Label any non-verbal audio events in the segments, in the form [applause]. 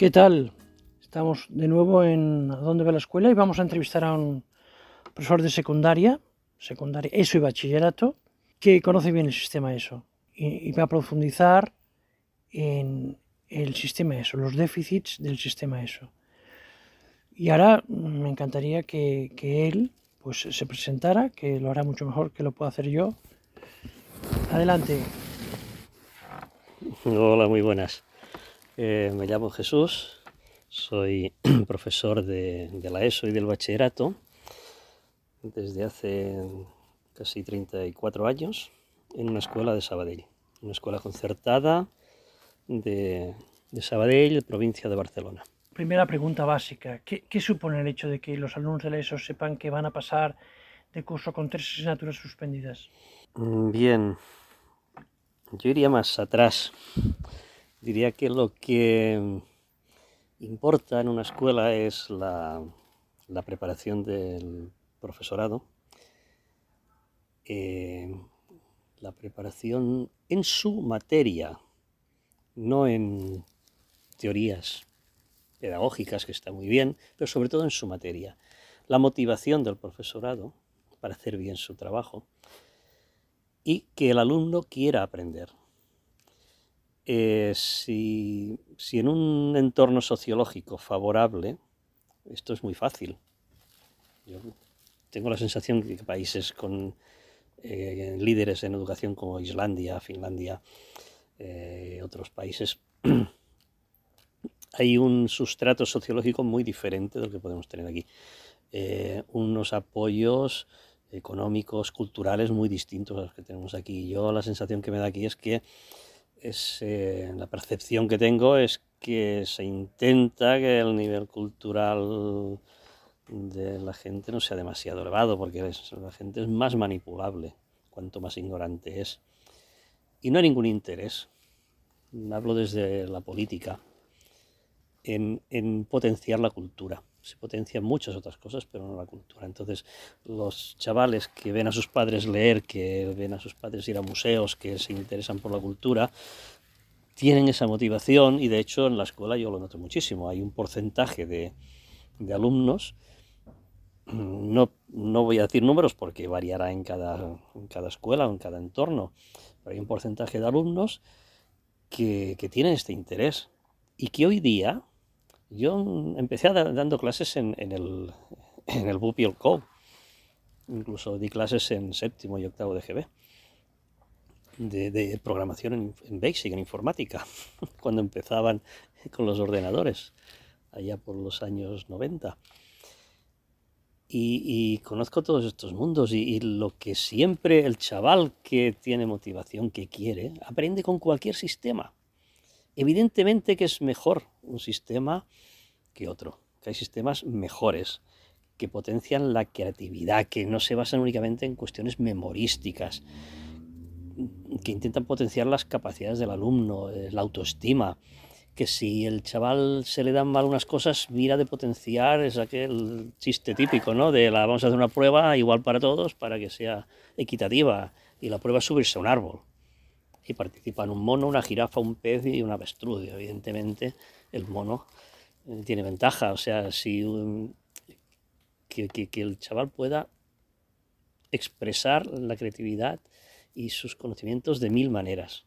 ¿Qué tal? Estamos de nuevo en ¿A dónde va la escuela? Y vamos a entrevistar a un profesor de secundaria, secundaria, ESO y bachillerato, que conoce bien el sistema ESO y, va a profundizar en el sistema ESO, los déficits del sistema ESO. Y ahora me encantaría que, que él pues, se presentara, que lo hará mucho mejor que lo puedo hacer yo. Adelante. Hola, muy buenas. Eh, me llamo Jesús, soy [clears throat] profesor de, de, la ESO y del bachillerato desde hace casi 34 años en una escuela de Sabadell, una escuela concertada de, de Sabadell, provincia de Barcelona. Primera pregunta básica, ¿Qué, ¿qué, supone el hecho de que los alumnos de la ESO sepan que van a pasar de curso con tres asignaturas suspendidas? Mm, bien, yo iría más atrás. Diría que lo que importa en una escuela es la, la preparación del profesorado, eh, la preparación en su materia, no en teorías pedagógicas, que está muy bien, pero sobre todo en su materia. La motivación del profesorado para hacer bien su trabajo y que el alumno quiera aprender. Eh, si, en un entorno sociológico favorable, esto es muy fácil. Yo tengo la sensación de que países con eh, líderes en educación como Islandia, Finlandia, eh, otros países, [clears throat] hay un sustrato sociológico muy diferente del que podemos tener aquí. Unos apoyos económicos, culturales muy distintos a los que tenemos aquí. Yo la sensación que me da aquí es que eh, la percepción que tengo es que se intenta que el nivel cultural de la gente no sea demasiado elevado, porque la gente es más manipulable cuanto más ignorante es. Y no hay ningún interés, hablo desde la política, en, en, potenciar la cultura. Se potencian muchas otras cosas, pero no la cultura. Entonces, los chavales que ven a sus padres leer, que ven a sus padres ir a museos, que se interesan por la cultura, tienen esa motivación y de hecho en la escuela yo lo noto muchísimo. Hay un porcentaje de, de alumnos, no, no, voy a decir números porque variará en cada, en cada escuela o en cada entorno, pero hay un porcentaje de alumnos que, que tienen este interés y que hoy día yo empecé dando clases en, en el, [laughs] en el Bupiel Co. Incluso di clases en séptimo y octavo de GB. De, de programación en, en, Basic, en informática, [laughs] cuando empezaban [laughs] con los ordenadores, allá por los años 90. Y, y conozco todos estos mundos y, y, lo que siempre el chaval que tiene motivación, que quiere, aprende con cualquier sistema. Evidentemente que es mejor un sistema que otro, que hay sistemas mejores, que potencian la creatividad, que no se basan únicamente en cuestiones memorísticas, que intentan potenciar las capacidades del alumno, eh, la autoestima, que si el chaval se le dan mal unas cosas, mira de potenciar, es aquel chiste típico, ¿no? De la vamos a hacer una prueba igual para todos para que sea equitativa, y la prueba es subirse a un árbol y participan un mono, una jirafa, un pez y un avestruz. Evidentemente, el mono eh, tiene ventaja. O sea, si que, el chaval pueda expresar la creatividad y sus conocimientos de mil maneras.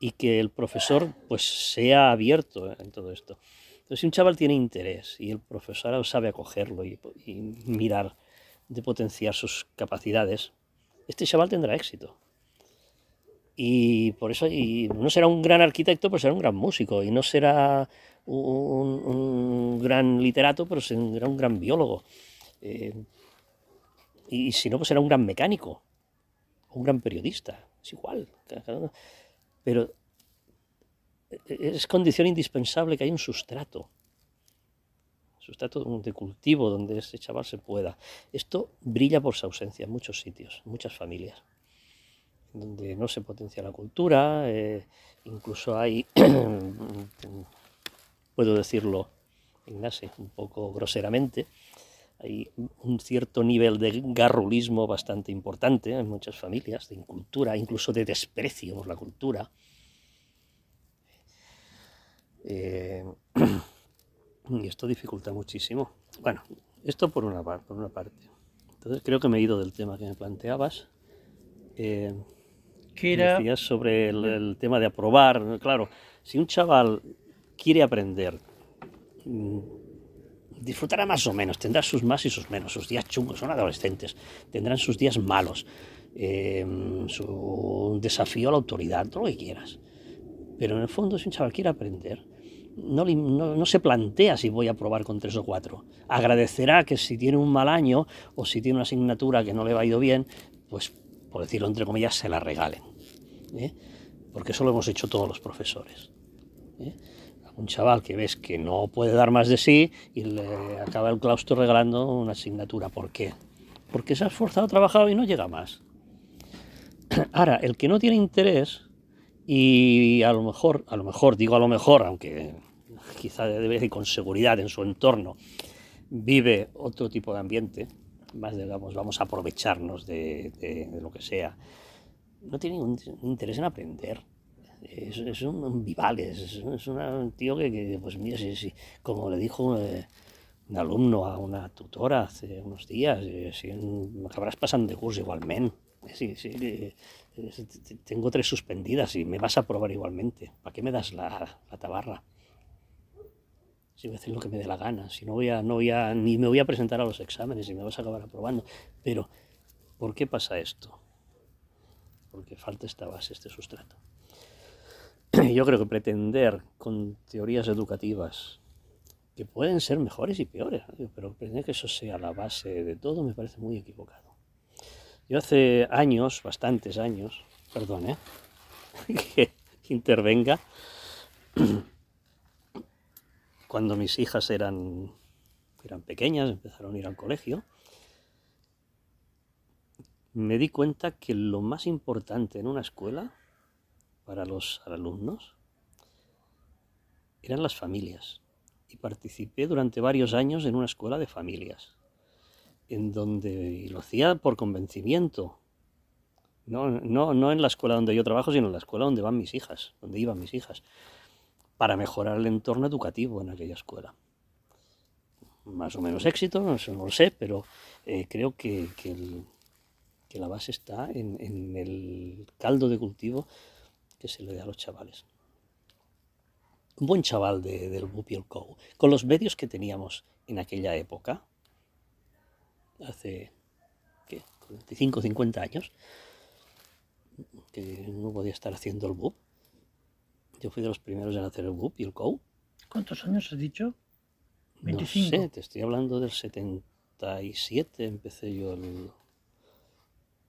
Y que el profesor pues sea abierto en todo esto. Entonces, si un chaval tiene interés y el profesor sabe acogerlo y mirar de potenciar sus capacidades, este chaval tendrá éxito y por eso no será un gran arquitecto, pero será un gran músico, y no será un, gran literato, pero será un gran biólogo. Eh, y si no, pues será un gran mecánico, un gran periodista, es igual. Pero es condición indispensable que haya un sustrato, sustrato de cultivo donde ese chaval se pueda. Esto brilla por su ausencia en muchos sitios, en muchas familias donde no se potencia la cultura, eh, incluso hay, [clears throat] puedo decirlo, Ignacio, un poco groseramente, hay un cierto nivel de garrulismo bastante importante en muchas familias, de incultura, incluso de desprecio por la cultura. Eh, [clears throat] Y esto dificulta muchísimo. Bueno, esto por una, por una parte. Entonces creo que me he ido del tema que me planteabas. Eh, que era... Decías sobre el, el, tema de aprobar. Claro, si un chaval quiere aprender, mm, disfrutará más o menos, tendrá sus más y sus menos, sus días chungos, son adolescentes, tendrán sus días malos, eh, su desafío a la autoridad, todo lo que quieras. Pero en el fondo, si un chaval quiere aprender, no, no, no, se plantea si voy a probar con tres o cuatro. Agradecerá que si tiene un mal año o si tiene una asignatura que no le va ido bien, pues, por decirlo entre comillas, se la regalen. ¿Eh? Porque eso lo hemos hecho todos los profesores. ¿eh? Un chaval que ves que no puede dar más de sí y le acaba el claustro regalando una asignatura. ¿Por qué? Porque se ha esforzado, trabajado y no llega más. [clears throat] Ahora, el que no tiene interés y a lo mejor, a lo mejor, digo a lo mejor, aunque quizá debe ir con seguridad en su entorno, vive otro tipo de ambiente, más digamos, vamos a aprovecharnos de, de, de lo que sea, no tiene ningún interés en aprender. Es, un vivales, es, es un tío que, que, pues mira, si, si, como le dijo eh, un alumno a una tutora hace unos días, eh, si acabarás pasando de curso igualmente. Sí, sí, eh, tengo tres suspendidas y me vas a probar igualmente. ¿Para qué me das la, la tabarra? Si voy a hacer lo que me dé la gana, si no voy a, no voy a, ni me voy a presentar a los exámenes y me vas a acabar aprobando. Pero, ¿por qué pasa esto? Porque falta esta base, este sustrato. [clears throat] Yo creo que pretender con teorías educativas que pueden ser mejores y peores, pero pretender que eso sea la base de todo me parece muy equivocado. Yo hace años, bastantes años, perdón, ¿eh? [laughs] que intervenga, [clears throat] cuando mis hijas eran, eran pequeñas, empezaron a ir al colegio, me di cuenta que lo más importante en una escuela para los alumnos eran las familias. Y participé durante varios años en una escuela de familias en donde lo hacía por convencimiento. No, no, no en la escuela donde yo trabajo, sino en la escuela donde van mis hijas, donde iban mis hijas, para mejorar el entorno educativo en aquella escuela. Más o menos éxito, no, lo sé, pero eh, creo que, que, el, que, la base está en, en, el caldo de cultivo que se le da a los chavales. Un buen chaval de, del BUP y el COU, con los medios que teníamos en aquella época, hace ¿qué? 45 50 años que no podía estar haciendo el BUP. Yo fui de los primeros en hacer el BUP y el COU. ¿Cuántos años has dicho? 25. No sé, te estoy hablando del 77, empecé yo el...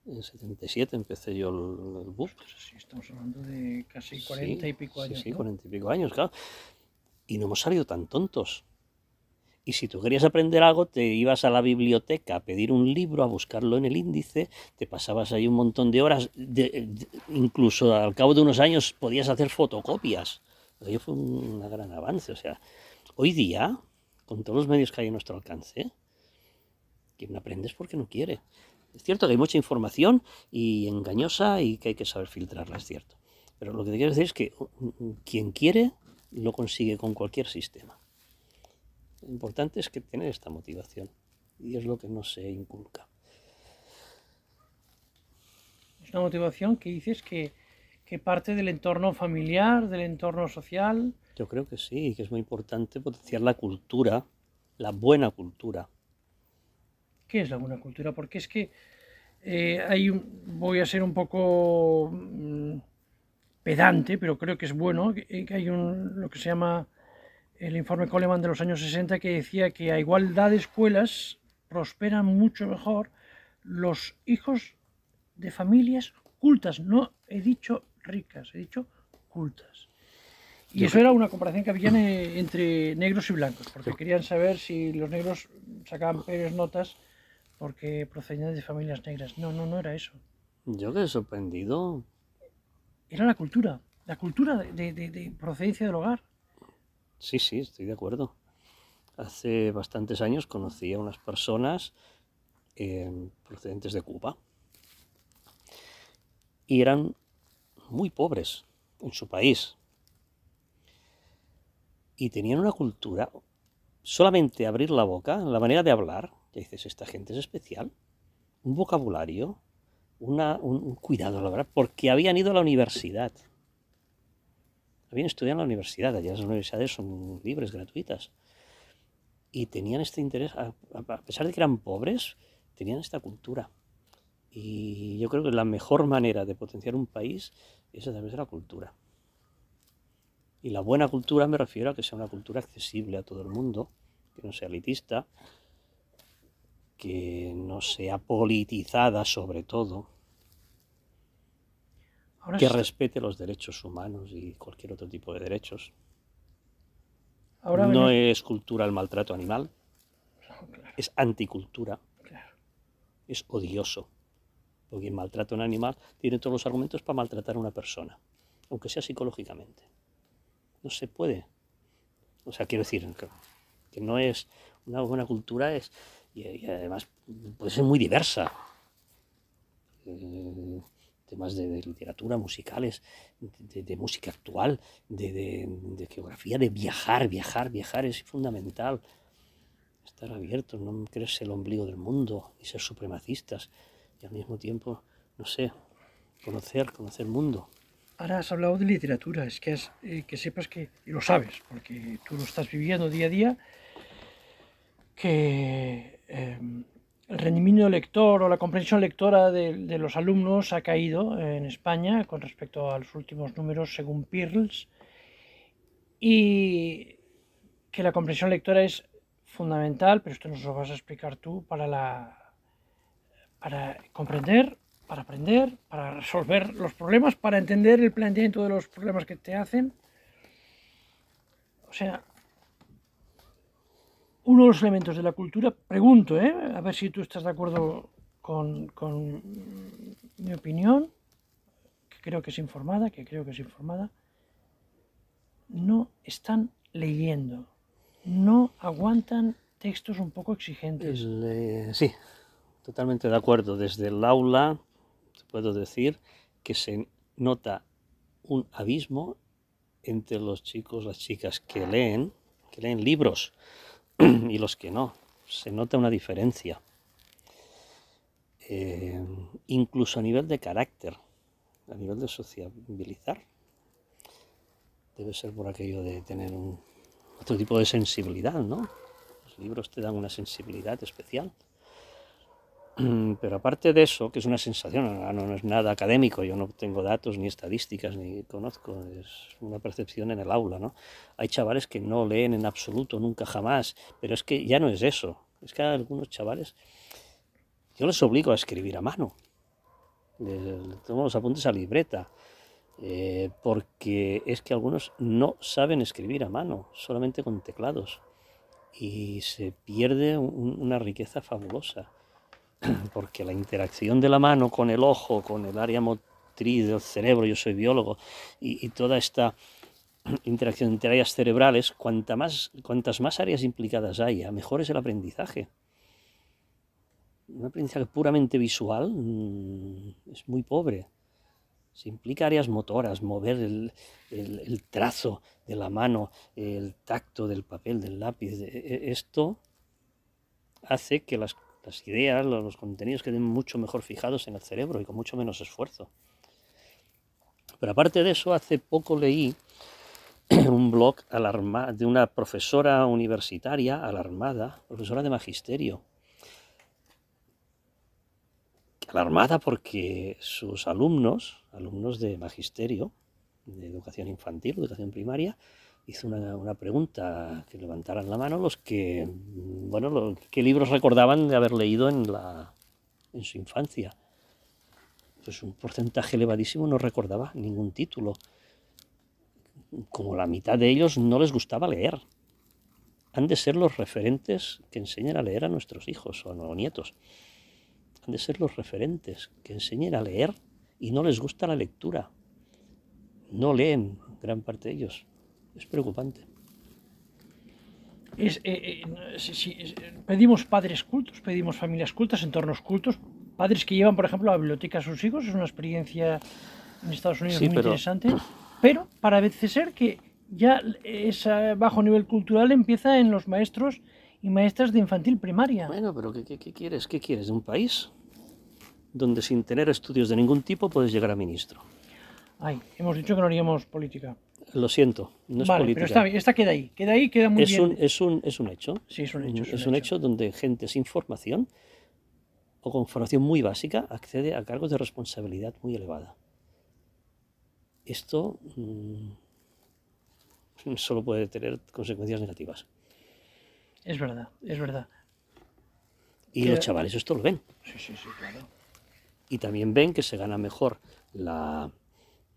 En 77 empecé yo el, el BUP. Sí, estamos hablando de casi 40 sí, y pico años. Sí, sí ¿no? 40 y pico años, claro. Y no hemos salido tan tontos. Y si tú querías aprender algo, te ibas a la biblioteca a pedir un libro, a buscarlo en el índice, te pasabas ahí un montón de horas, de, de, incluso al cabo de unos años podías hacer fotocopias. Eso fue un gran avance. O sea, hoy día, con todos los medios que hay a nuestro alcance, quien aprende es porque no quiere. Es cierto que hay mucha información y engañosa y que hay que saber filtrarla, es cierto. Pero lo que te quiero decir es que quien quiere lo consigue con cualquier sistema. Lo importante es que tener esta motivación y es lo que no se inculca. Es una motivación que dices que, que parte del entorno familiar, del entorno social. Yo creo que sí, que es muy importante potenciar la cultura, la buena cultura. ¿Qué es la buena cultura? Porque es que eh, hay un, voy a ser un poco mmm, pedante, pero creo que es bueno, que, que hay un, lo que se llama el informe Coleman de los años 60 que decía que a igualdad de escuelas prosperan mucho mejor los hijos de familias cultas. No he dicho ricas, he dicho cultas. Y Yo eso creo... era una comparación que había entre negros y blancos, porque querían saber si los negros sacaban peores notas porque procedían de familias negras. No, no, no era eso. Yo quedé sorprendido. Era la cultura, la cultura de, de, de procedencia del hogar. Sí, sí, estoy de acuerdo. Hace bastantes años conocí a unas personas eh, procedentes de Cuba y eran muy pobres en su país y tenían una cultura solamente abrir la boca, la manera de hablar, ya dices, esta gente es especial, un vocabulario, un, cuidado la verdad, porque habían ido a la universidad. Habían estudiado en la universidad, allá las universidades son libres, gratuitas. Y tenían este interés, a, pesar de que eran pobres, tenían esta cultura. Y yo creo que la mejor manera de potenciar un país es a través de la cultura. Y la buena cultura me refiero a que sea una cultura accesible a todo el mundo, que no sea elitista, que no sea politizada sobre todo, que respete los derechos humanos y cualquier otro tipo de derechos. no es cultura el maltrato animal, es anticultura, es odioso, porque el maltrato a un animal tiene todos los argumentos para maltratar a una persona, aunque sea psicológicamente. No se puede. O sea, quiero decir que no es una buena cultura, es y, además puede ser muy diversa. Eh, temas de, literatura, musicales, de, música actual, de, geografía, de viajar, viajar, viajar es fundamental. Estar abiertos, no creerse el ombligo del mundo y ser supremacistas y al mismo tiempo, no sé, conocer, conocer el mundo. Ahora has hablado de literatura, es que, eh, que sepas que, y lo sabes, porque tú lo estás viviendo día a día, que Em, el rendimiento lector o la comprensión lectora de, los alumnos ha caído en España con respecto a los últimos números según Pearls y que la comprensión lectora es fundamental, pero esto nos lo vas a explicar tú, para, la, para comprender, para aprender, para resolver los problemas, para entender el planteamiento de los problemas que te hacen. O sea, uno de los elementos de la cultura, pregunto, ¿eh? a ver si tú estás de acuerdo con, mi opinión, que creo que es informada, que creo que es informada, no están leyendo, no aguantan textos un poco exigentes. sí, totalmente de acuerdo. Desde el aula puedo decir que se nota un abismo entre los chicos, las chicas que leen, que leen libros y los que no. Se nota una diferencia. Eh, incluso a nivel de carácter, a nivel de sociabilizar. Debe ser por aquello de tener un, otro tipo de sensibilidad, ¿no? Los libros te dan una sensibilidad especial. [clears throat] Pero aparte de eso, que es una sensación, no, es nada académico, yo no tengo datos ni estadísticas ni conozco, es una percepción en el aula, ¿no? Hay chavales que no leen en absoluto, nunca jamás, pero es que ya no es eso, es que algunos chavales, yo les obligo a escribir a mano, les, tomo los apuntes a libreta, eh, porque es que algunos no saben escribir a mano, solamente con teclados, y se pierde una riqueza fabulosa [clears throat] porque la interacción de la mano con el ojo, con el área motriz del cerebro, yo soy biólogo, y, toda esta [clears throat] interacción entre áreas cerebrales, cuanta más, cuantas más áreas implicadas haya, mejor es el aprendizaje. Un aprendizaje puramente visual mm, es muy pobre. Se implica áreas motoras, mover el, el, trazo de la mano, el tacto del papel, del lápiz. E, e, esto hace que las las ideas, los contenidos queden mucho mejor fijados en el cerebro y con mucho menos esfuerzo. Pero aparte de eso, hace poco leí [clears throat] un blog de una profesora universitaria alarmada, profesora de magisterio. Alarmada porque sus alumnos, alumnos de magisterio, de educación infantil, educación primaria, hizo una, pregunta, que levantaran la mano los que, bueno, qué libros recordaban de haber leído en, la, en su infancia. Pues un porcentaje elevadísimo no recordaba ningún título. Como la mitad de ellos no les gustaba leer. Han de ser los referentes que enseñen a leer a nuestros hijos o no, nietos. Han de ser los referentes que enseñen a leer y no les gusta la lectura. No leen gran parte de ellos es preocupante. Es, eh, eh, pedimos padres cultos, pedimos familias cultas, entornos cultos, padres que llevan, por ejemplo, a la biblioteca a sus hijos, es una experiencia en Estados Unidos muy interesante, pero para veces ser que ya ese bajo nivel cultural empieza en los maestros y maestras de infantil primaria. Bueno, pero ¿qué, qué, quieres? ¿Qué quieres? ¿De un país donde sin tener estudios de ningún tipo puedes llegar a ministro? Ay, hemos dicho que no haríamos política. Lo siento, no es vale, política. pero está bien, esta queda ahí, queda ahí, queda muy es bien. Un, es, un, es un hecho. Sí, es un hecho. Es, un, hecho. donde gente sin formación o con formación muy básica accede a cargos de responsabilidad muy elevada. Esto mmm, [laughs] solo puede tener consecuencias negativas. Es verdad, es verdad. Y los chavales esto lo ven. Sí, sí, sí, claro. Y también ven que se gana mejor la,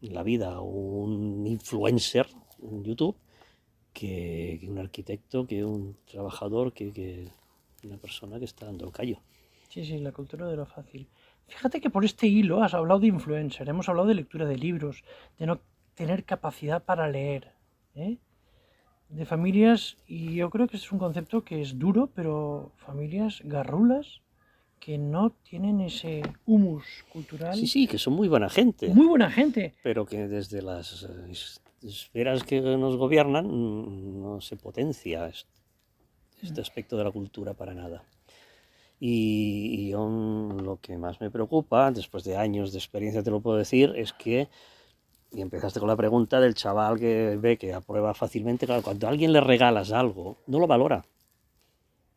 la vida un influencer en YouTube que, que, un arquitecto, que un trabajador, que, que una persona que está dando el callo. Sí, sí, la cultura de lo fácil. Fíjate que por este hilo has hablado de influencer, hemos hablado de lectura de libros, de no tener capacidad para leer, ¿eh? de familias, y yo creo que es un concepto que es duro, pero familias garrulas que no tienen ese humus cultural. Sí, sí, que son muy buena gente. Muy buena gente. Pero que desde las esferas que nos gobiernan no se potencia este aspecto de la cultura para nada. Y, y yo, lo que más me preocupa, después de años de experiencia te lo puedo decir, es que, y empezaste con la pregunta del chaval que ve que aprueba fácilmente, claro, cuando a alguien le regalas algo, no lo valora.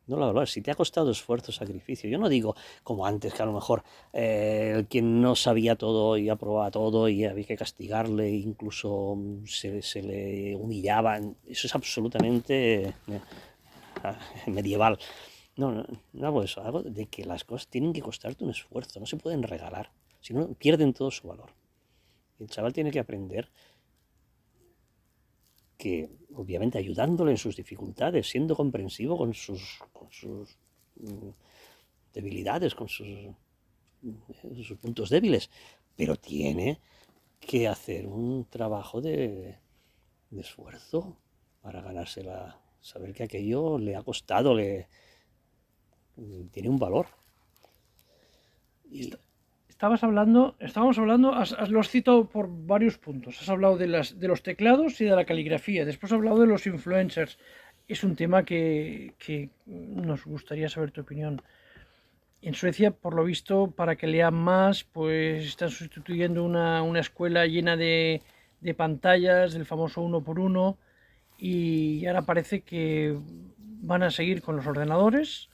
No lo valora. Si te ha costado esfuerzo, sacrificio. Yo no digo como antes, que a lo mejor eh, el quien no sabía todo y aprobaba todo y había que castigarle, incluso se, se le humillaba. Eso es absolutamente eh, medieval. No, no, no hago eso, hago de que las cosas tienen que costarte un esfuerzo, no se pueden regalar, si no pierden todo su valor. El chaval tiene que aprender que, obviamente, ayudándole en sus dificultades, siendo comprensivo con sus, con sus mm, debilidades, con sus, sus, puntos débiles, pero tiene que hacer un trabajo de, de esfuerzo para ganársela, saber que aquello le ha costado, le, tiene un valor. Y... Estabas hablando, estábamos hablando, has, has, lo has citado por varios puntos. Has hablado de, las, de los teclados y de la caligrafía. Después has hablado de los influencers. Es un tema que, nos gustaría saber tu opinión. En Suecia, por lo visto, para que lean más, pues están sustituyendo una, escuela llena de, de pantallas, del famoso uno por uno, y ahora parece que van a seguir con los ordenadores,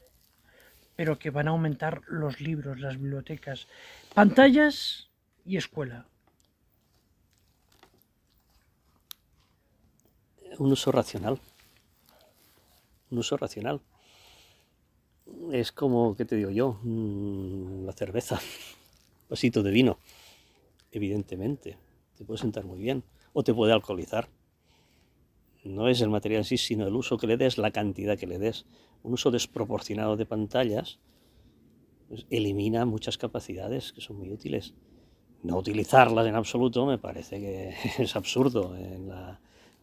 pero que van a aumentar los libros, las bibliotecas, pantallas y escuela. Un uso racional. Un uso racional. Es como, ¿qué te digo yo? La cerveza, [laughs] vasito de vino, evidentemente. Te puede sentar muy bien o te puede alcoholizar. No es el material en sí, sino el uso que le des, la cantidad que le des un uso desproporcionado de pantallas elimina muchas capacidades que son muy útiles. No utilizarlas en absoluto me parece que [laughs] es absurdo. En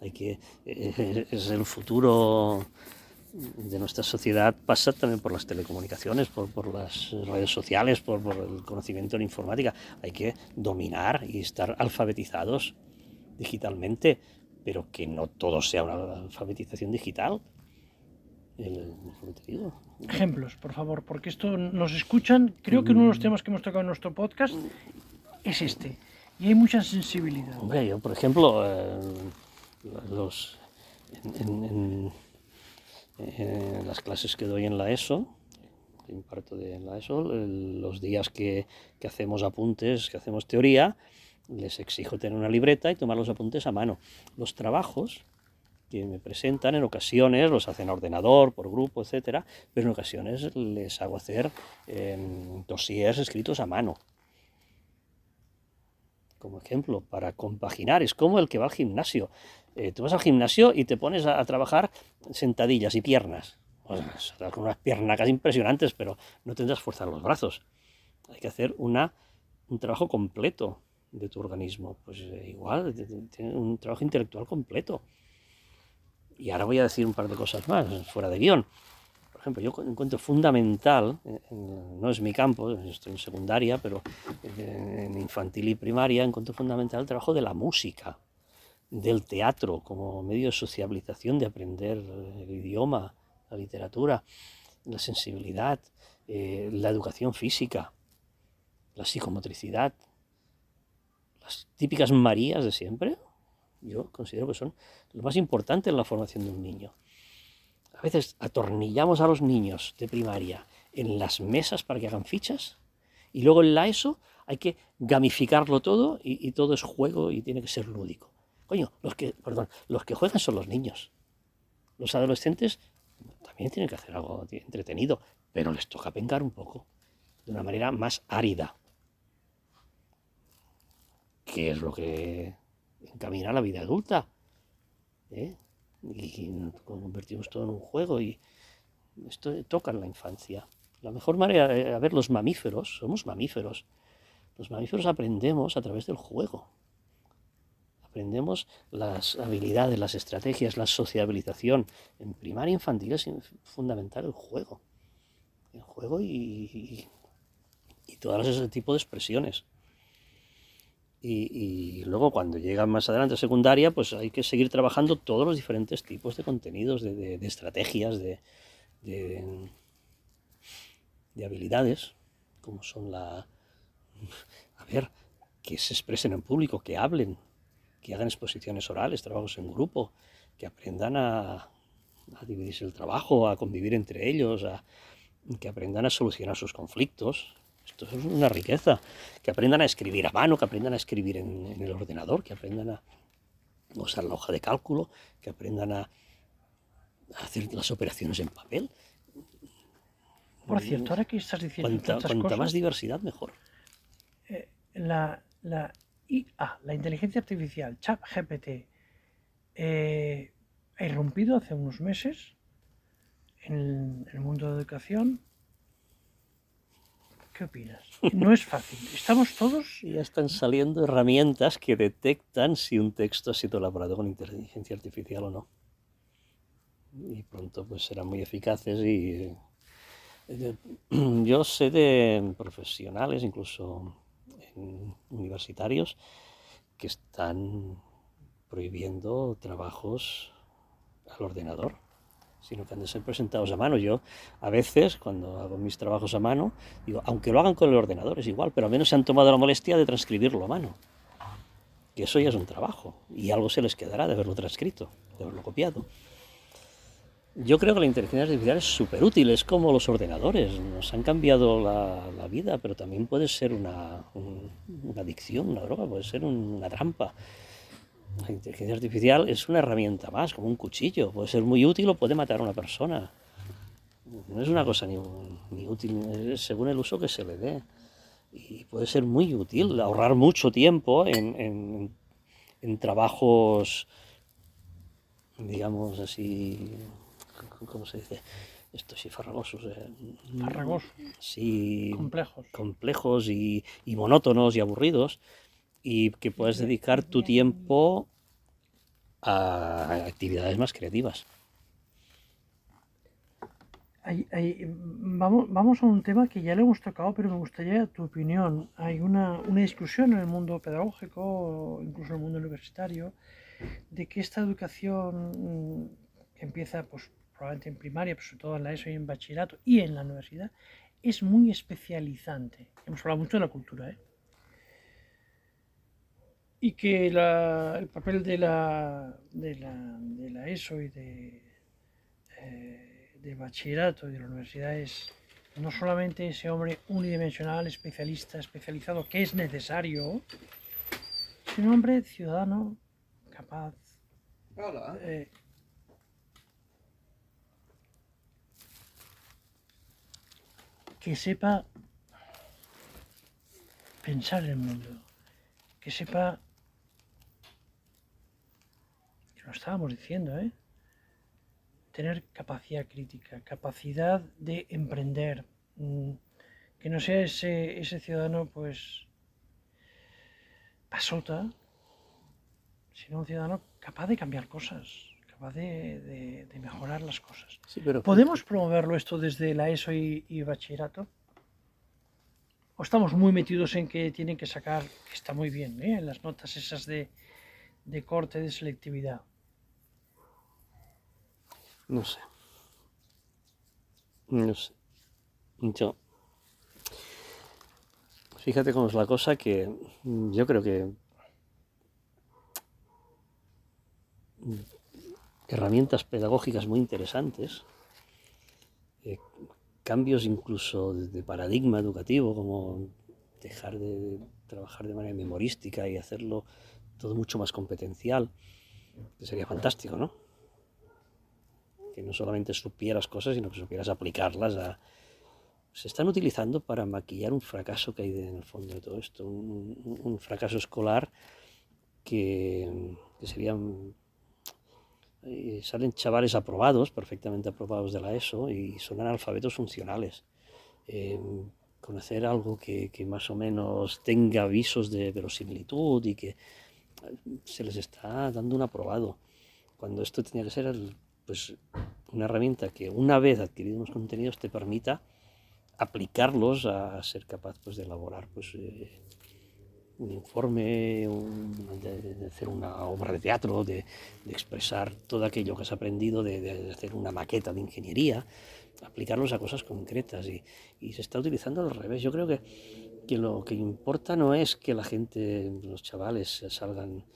hay que, es el futuro de nuestra sociedad pasa también por las telecomunicaciones, por, por las redes sociales, por, por, el conocimiento de la informática. Hay que dominar y estar alfabetizados digitalmente, pero que no todo sea una alfabetización digital. El, digo. Ejemplos, por favor, porque esto nos escuchan. Creo que uno de los temas que hemos tocado en nuestro podcast es este. Y hay mucha sensibilidad. Hombre, yo, por ejemplo, eh, los, en, en, en, las clases que doy en la ESO, que imparto de en la ESO, los días que, que hacemos apuntes, que hacemos teoría, les exijo tener una libreta y tomar los apuntes a mano. Los trabajos que me presentan en ocasiones los hacen a ordenador, por grupo, etcétera, pero en ocasiones les hago hacer eh, dossiers escritos a mano. Como ejemplo, para compaginar, es como el que va al gimnasio. Eh, tú vas al gimnasio y te pones a, a trabajar sentadillas y piernas. O con unas piernacas impresionantes, pero no tendrás fuerza en los brazos. Hay que hacer una, un trabajo completo de tu organismo. Pues eh, igual, tiene un trabajo intelectual completo. Y ahora voy a decir un par de cosas más, fuera de guion. Por ejemplo, yo encuentro fundamental, no es mi campo, estoy en secundaria, pero en infantil y primaria encuentro fundamental el trabajo de la música. del teatro como medio de sociabilización, de aprender el idioma, la literatura, la sensibilidad, eh, la educación física, la psicomotricidad, las típicas Marías de siempre, yo considero que son lo más importante en la formación de un niño. A veces atornillamos a los niños de primaria en las mesas para que hagan fichas y luego en la ESO hay que gamificarlo todo y, y todo es juego y tiene que ser lúdico. Coño, los que, perdón, los que juegan son los niños. Los adolescentes también tienen que hacer algo entretenido, pero les toca pengar un poco, de una manera más árida. ¿Qué es lo que encamina a la vida adulta? ¿Eh? Y convertimos todo en un juego y esto toca en la infancia. La mejor manera, a ver, los mamíferos, somos mamíferos. Los mamíferos aprendemos a través del juego. Aprendemos las habilidades, las estrategias, la sociabilización. En primaria infantil es fundamental el juego. El juego y, y, todas ese tipo de expresiones. Y, luego cuando llegan más adelante a secundaria, pues hay que seguir trabajando todos los diferentes tipos de contenidos, de, estrategias, de, de, habilidades, como son la... A ver, que se expresen en público, que hablen, que hagan exposiciones orales, trabajos en grupo, que aprendan a, a dividirse el trabajo, a convivir entre ellos, a, que aprendan a solucionar sus conflictos. Esto es una riqueza. Que aprendan a escribir a mano, que aprendan a escribir en, el ordenador, que aprendan a usar la hoja de cálculo, que aprendan a, hacer las operaciones en papel. Por cierto, ahora que estás diciendo cuanta, cuanta más diversidad, mejor. Eh, la, la IA, la inteligencia artificial, ChatGPT, eh, ha irrumpido hace unos meses en el mundo de la educación. ¿Qué opinas? No es fácil. Estamos todos... Ya están saliendo herramientas que detectan si un texto ha sido elaborado con inteligencia artificial o no. Y pronto pues serán muy eficaces y... Eh, [clears throat] yo sé de profesionales, incluso universitarios, que están prohibiendo trabajos al ordenador sino que han de ser presentados a mano. Yo a veces, cuando hago mis trabajos a mano, digo, aunque lo hagan con el ordenador, es igual, pero al menos se han tomado la molestia de transcribirlo a mano. Que eso ya es un trabajo, y algo se les quedará de haberlo transcrito, de haberlo copiado. Yo creo que la inteligencia artificial es súper útil, es como los ordenadores, nos han cambiado la, vida, pero también puede ser una adicción, una droga, puede ser una trampa. La inteligencia artificial es una herramienta más, como un cuchillo. Puede ser muy útil o puede matar a una persona. No es una cosa ni, útil, según el uso que se le dé. Y puede ser muy útil, ahorrar mucho tiempo en, trabajos, digamos así, ¿cómo se dice? Estos sí, farragosos. Eh, farragosos. Sí. Complejos. Complejos y, y monótonos y aburridos y que puedas dedicar tu tiempo a actividades más creativas. vamos, a un tema que ya le hemos tocado, pero me gustaría tu opinión. Hay una, una discusión en el mundo pedagógico, incluso en el mundo universitario, de que esta educación que empieza pues, probablemente en primaria, pero sobre todo en la ESO y en bachillerato y en la universidad, es muy especializante. Hemos hablado mucho de la cultura, ¿eh? Y que el papel de la, de la, ESO y de, eh, de bachillerato y de la universidad es no solamente ese hombre unidimensional, especialista, especializado, que es necesario, sino un hombre ciudadano, capaz, eh, que sepa pensar el mundo, que sepa lo estábamos diciendo, ¿eh? Tener capacidad crítica, capacidad de emprender, mm, que no sea ese, ese ciudadano, pues, pasota, sino un ciudadano capaz de cambiar cosas, capaz de, mejorar las cosas. ¿Podemos promoverlo esto desde la ESO y, bachillerato? ¿O estamos muy metidos en que tienen que sacar, que está muy bien, ¿eh? las notas esas de de corte de selectividad? No sé. No sé. Yo. Fíjate cómo es la cosa que yo creo que herramientas pedagógicas muy interesantes, eh, cambios incluso de paradigma educativo, como dejar de trabajar de manera memorística y hacerlo todo mucho más competencial, sería fantástico, ¿no? Que no solamente supieras cosas, sino que supieras aplicarlas a... Se están utilizando para maquillar un fracaso que hay en el fondo de todo esto, un, fracaso escolar que, que sería salen chavales aprobados, perfectamente aprobados de la ESO, y son analfabetos funcionales. Eh, conocer algo que, más o menos tenga avisos de verosimilitud y que eh, se les está dando un aprobado, cuando esto tenía que ser pues, una herramienta que una vez adquiridos los contenidos te permita aplicarlos a ser capaz pues, de elaborar pues, eh, un informe, de, hacer una obra de teatro, de, expresar todo aquello que has aprendido, de, hacer una maqueta de ingeniería, aplicarlos a cosas concretas y, se está utilizando al revés. Yo creo que, que, lo que importa no es que la gente, los chavales salgan,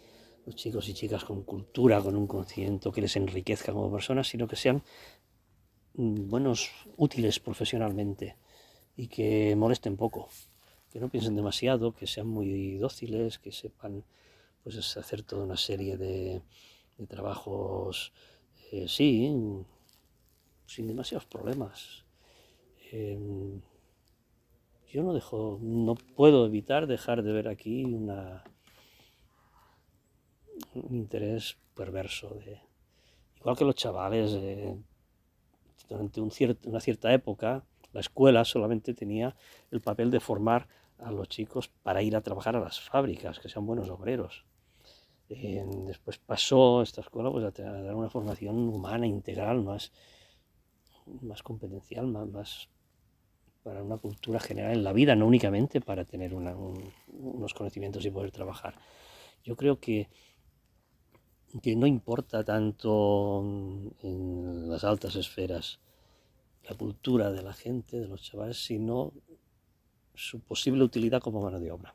los chicos y chicas con cultura, con un conocimiento que les enriquezca como personas, sino que sean mm, buenos, útiles profesionalmente y que molesten poco que no piensen demasiado, que sean muy dóciles, que sepan pues hacer toda una serie de, trabajos, eh, sí, sin demasiados problemas. Em, yo no dejo, no puedo evitar dejar de ver aquí una, un interés perverso de, igual que los chavales eh, durante un una cierta época la escuela solamente tenía el papel de formar a los chicos para ir a trabajar a las fábricas, que sean buenos obreros. después pasó esta escuela pues, a, dar una formación humana, integral, más, más competencial, más para una cultura general en la vida, no únicamente para tener unos conocimientos y poder trabajar. Yo creo que, que no importa tanto en las altas esferas la cultura de la gente, de los chavales, sino su posible utilidad como mano de obra.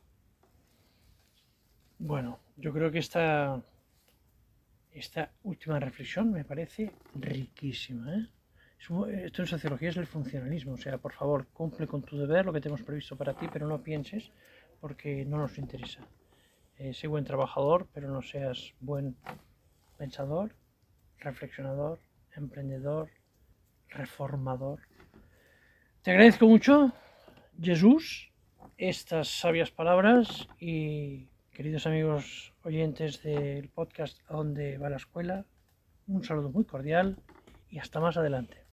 Bueno, yo creo que esta, esta última reflexión me parece riquísima. ¿eh? Esto en sociología es el funcionalismo, o sea, por favor, cumple con tu deber lo que tenemos previsto para ti, pero no pienses porque no nos interesa. Eh, sé buen trabajador, pero no seas buen pensador, reflexionador, emprendedor, reformador. Te agradezco mucho Jesús estas sabias palabras y queridos amigos oyentes del podcast A dónde va la escuela, un saludo muy cordial y hasta más adelante.